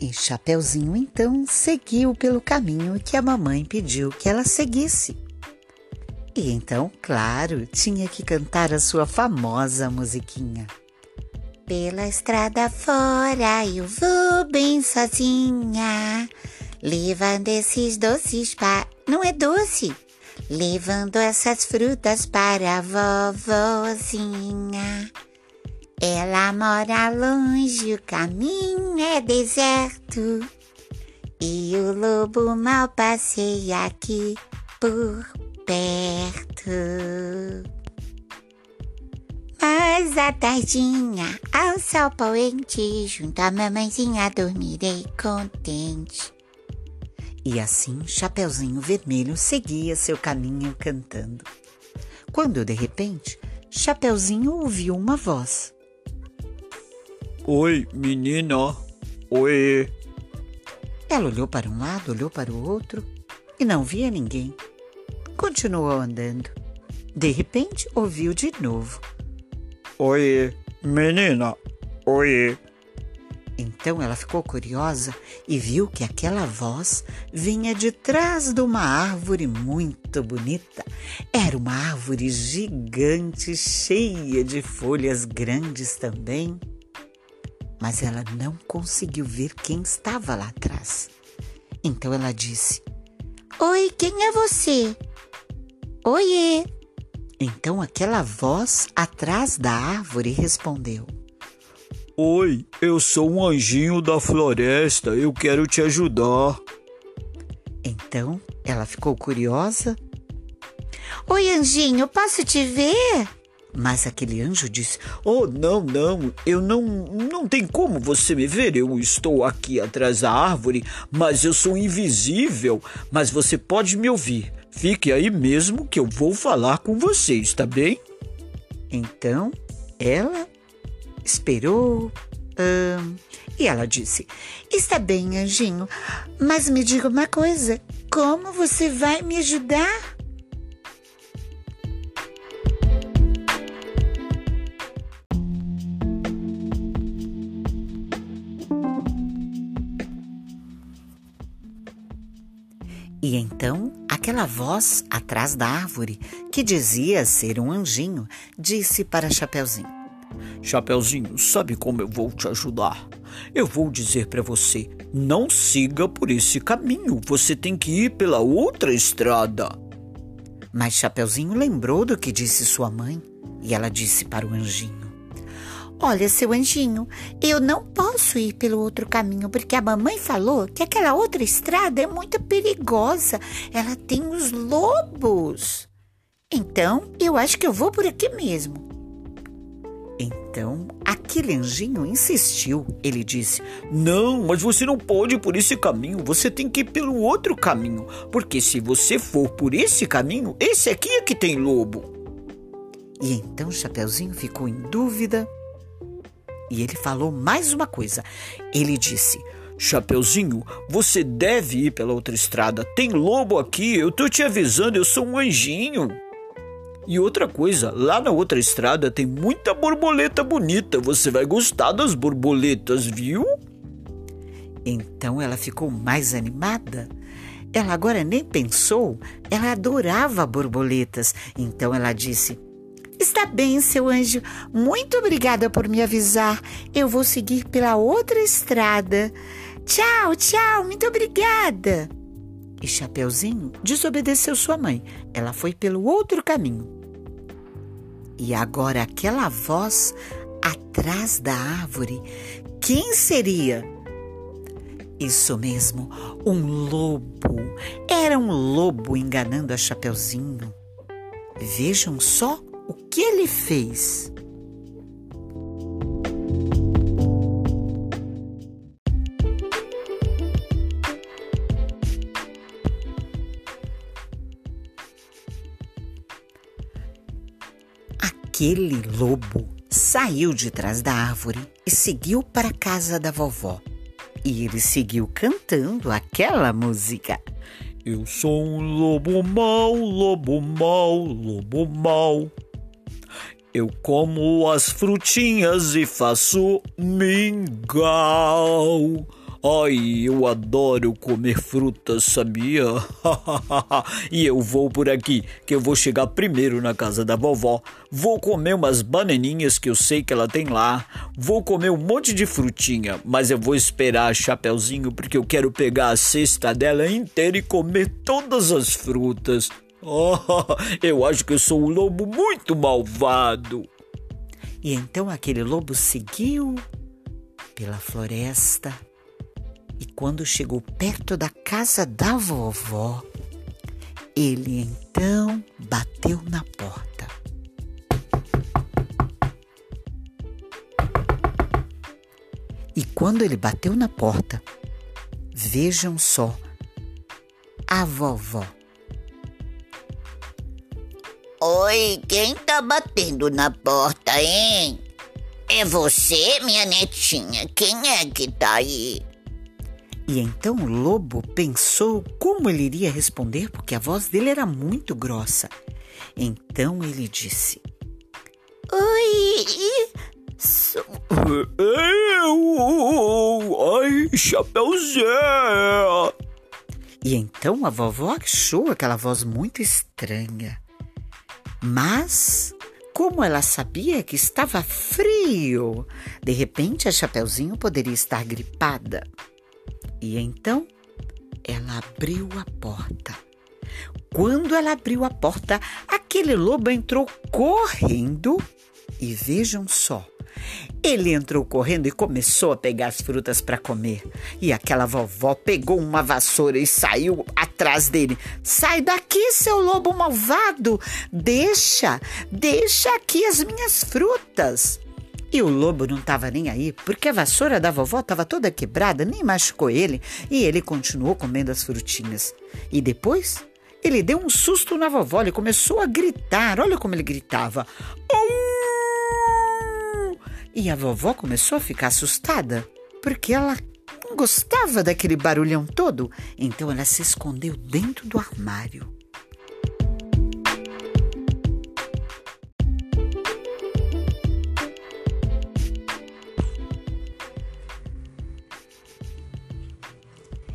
E Chapeuzinho então seguiu pelo caminho que a mamãe pediu que ela seguisse. E então, claro, tinha que cantar a sua famosa musiquinha. Pela estrada fora eu vou bem sozinha, levando esses doces para. Não é doce! Levando essas frutas para a vovozinha. Ela mora longe, o caminho é deserto. E o lobo mal passeia aqui por perto. Mas à tardinha, ao sol poente, junto à mamãezinha dormirei contente. E assim Chapeuzinho Vermelho seguia seu caminho cantando. Quando de repente Chapeuzinho ouviu uma voz. Oi, menina. Oi. Ela olhou para um lado, olhou para o outro e não via ninguém. Continuou andando. De repente, ouviu de novo. Oi, menina. Oi. Então ela ficou curiosa e viu que aquela voz vinha de trás de uma árvore muito bonita. Era uma árvore gigante, cheia de folhas grandes também mas ela não conseguiu ver quem estava lá atrás. Então ela disse: Oi, quem é você? Oiê! Então aquela voz atrás da árvore respondeu: Oi, eu sou um anjinho da floresta, eu quero te ajudar. Então ela ficou curiosa. Oi, anjinho, posso te ver? Mas aquele anjo disse: Oh, não, não, eu não. Não tem como você me ver. Eu estou aqui atrás da árvore, mas eu sou invisível. Mas você pode me ouvir. Fique aí mesmo que eu vou falar com você, está bem? Então ela esperou. E ela disse: Está bem, anjinho, mas me diga uma coisa: como você vai me ajudar? E então aquela voz atrás da árvore, que dizia ser um anjinho, disse para Chapeuzinho: Chapeuzinho, sabe como eu vou te ajudar? Eu vou dizer para você: não siga por esse caminho, você tem que ir pela outra estrada. Mas Chapeuzinho lembrou do que disse sua mãe e ela disse para o anjinho: Olha, seu anjinho, eu não posso ir pelo outro caminho porque a mamãe falou que aquela outra estrada é muito perigosa. Ela tem os lobos. Então, eu acho que eu vou por aqui mesmo. Então, aquele anjinho insistiu. Ele disse: Não, mas você não pode ir por esse caminho. Você tem que ir pelo outro caminho. Porque se você for por esse caminho, esse aqui é que tem lobo. E então Chapeuzinho ficou em dúvida e ele falou mais uma coisa. Ele disse: Chapeuzinho, você deve ir pela outra estrada. Tem lobo aqui, eu tô te avisando, eu sou um anjinho. E outra coisa, lá na outra estrada tem muita borboleta bonita. Você vai gostar das borboletas, viu? Então ela ficou mais animada. Ela agora nem pensou, ela adorava borboletas. Então ela disse: Está bem, seu anjo. Muito obrigada por me avisar. Eu vou seguir pela outra estrada. Tchau, tchau, muito obrigada. E Chapeuzinho desobedeceu sua mãe. Ela foi pelo outro caminho. E agora aquela voz atrás da árvore, quem seria? Isso mesmo, um lobo. Era um lobo enganando a Chapeuzinho. Vejam só o que ele fez? Aquele lobo saiu de trás da árvore e seguiu para a casa da vovó. E ele seguiu cantando aquela música. Eu sou um lobo mau, lobo mau, lobo mau. Eu como as frutinhas e faço mingau. Ai, eu adoro comer frutas, sabia? e eu vou por aqui, que eu vou chegar primeiro na casa da vovó. Vou comer umas bananinhas que eu sei que ela tem lá. Vou comer um monte de frutinha, mas eu vou esperar a Chapeuzinho porque eu quero pegar a cesta dela inteira e comer todas as frutas. Oh, eu acho que eu sou um lobo muito malvado. E então aquele lobo seguiu pela floresta e quando chegou perto da casa da vovó, ele então bateu na porta. E quando ele bateu na porta, vejam só, a vovó. Oi, quem tá batendo na porta, hein? É você, minha netinha? Quem é que tá aí? E então o lobo pensou como ele iria responder, porque a voz dele era muito grossa. Então ele disse: Oi, sou... Eu! Ai, Chapeuzinho! E então a vovó achou aquela voz muito estranha. Mas, como ela sabia que estava frio, de repente a Chapeuzinho poderia estar gripada. E então ela abriu a porta. Quando ela abriu a porta, aquele lobo entrou correndo e vejam só. Ele entrou correndo e começou a pegar as frutas para comer. E aquela vovó pegou uma vassoura e saiu atrás dele. Sai daqui, seu lobo malvado! Deixa, deixa aqui as minhas frutas. E o lobo não estava nem aí, porque a vassoura da vovó estava toda quebrada, nem machucou ele, e ele continuou comendo as frutinhas. E depois, ele deu um susto na vovó, ele começou a gritar. Olha como ele gritava. E a vovó começou a ficar assustada, porque ela não gostava daquele barulhão todo, então ela se escondeu dentro do armário.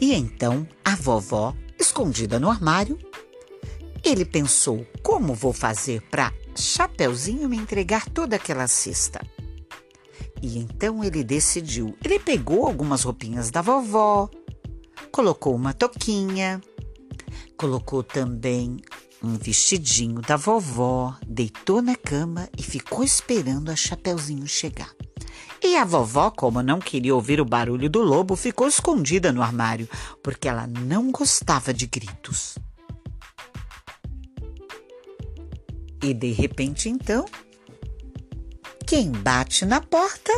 E então a vovó, escondida no armário, ele pensou: como vou fazer para Chapeuzinho me entregar toda aquela cesta? E então ele decidiu. Ele pegou algumas roupinhas da vovó, colocou uma toquinha, colocou também um vestidinho da vovó, deitou na cama e ficou esperando a Chapeuzinho chegar. E a vovó, como não queria ouvir o barulho do lobo, ficou escondida no armário, porque ela não gostava de gritos. E de repente, então, quem bate na porta?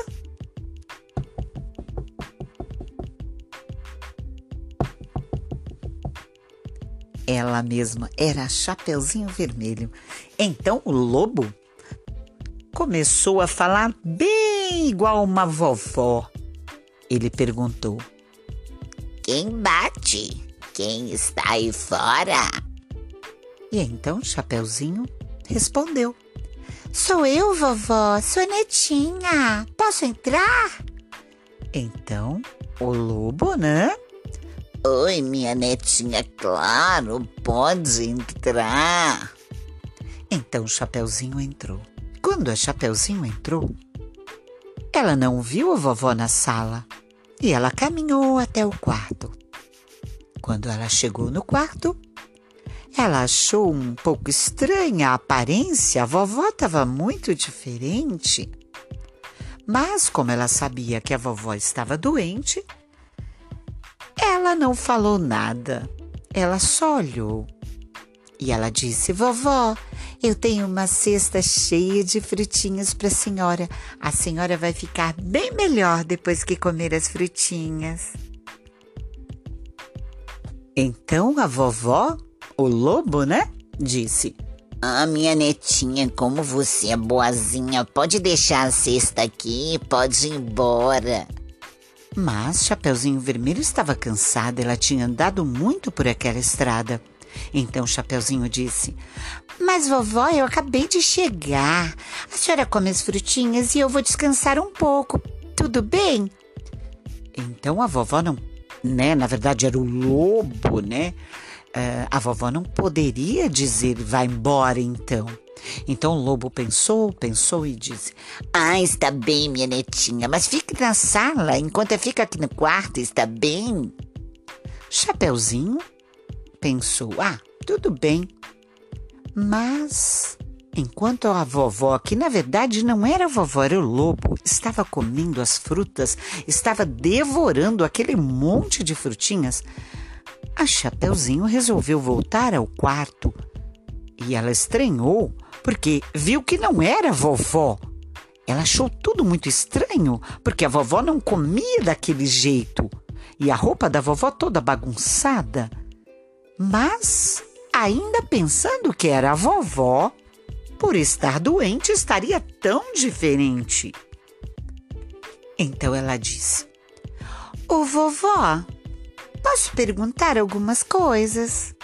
Ela mesma era a Chapeuzinho Vermelho. Então o lobo começou a falar bem igual uma vovó. Ele perguntou: Quem bate? Quem está aí fora? E então Chapeuzinho respondeu: Sou eu, vovó, sua netinha. Posso entrar? Então, o lobo, né? Oi, minha netinha, claro, pode entrar. Então o Chapeuzinho entrou. Quando a Chapeuzinho entrou, ela não viu a vovó na sala e ela caminhou até o quarto. Quando ela chegou no quarto, ela achou um pouco estranha a aparência, a vovó estava muito diferente. Mas, como ela sabia que a vovó estava doente, ela não falou nada. Ela só olhou. E ela disse: Vovó, eu tenho uma cesta cheia de frutinhas para a senhora. A senhora vai ficar bem melhor depois que comer as frutinhas. Então a vovó o lobo, né? Disse. Ah, minha netinha, como você é boazinha, pode deixar a cesta aqui, pode ir embora. Mas Chapeuzinho Vermelho estava cansada, ela tinha andado muito por aquela estrada. Então Chapeuzinho disse: Mas vovó, eu acabei de chegar. A senhora come as frutinhas e eu vou descansar um pouco. Tudo bem? Então a vovó não né? Na verdade era o lobo, né? Uh, a vovó não poderia dizer vai embora então. Então o lobo pensou, pensou e disse: Ah, está bem, minha netinha, mas fique na sala enquanto eu fico aqui no quarto, está bem? Chapeuzinho pensou: Ah, tudo bem. Mas enquanto a vovó, que na verdade não era a vovó, era o lobo, estava comendo as frutas, estava devorando aquele monte de frutinhas, a Chapeuzinho resolveu voltar ao quarto. E ela estranhou porque viu que não era vovó. Ela achou tudo muito estranho, porque a vovó não comia daquele jeito e a roupa da vovó toda bagunçada. Mas, ainda pensando que era a vovó, por estar doente estaria tão diferente. Então ela disse: Ô vovó, posso perguntar algumas coisas?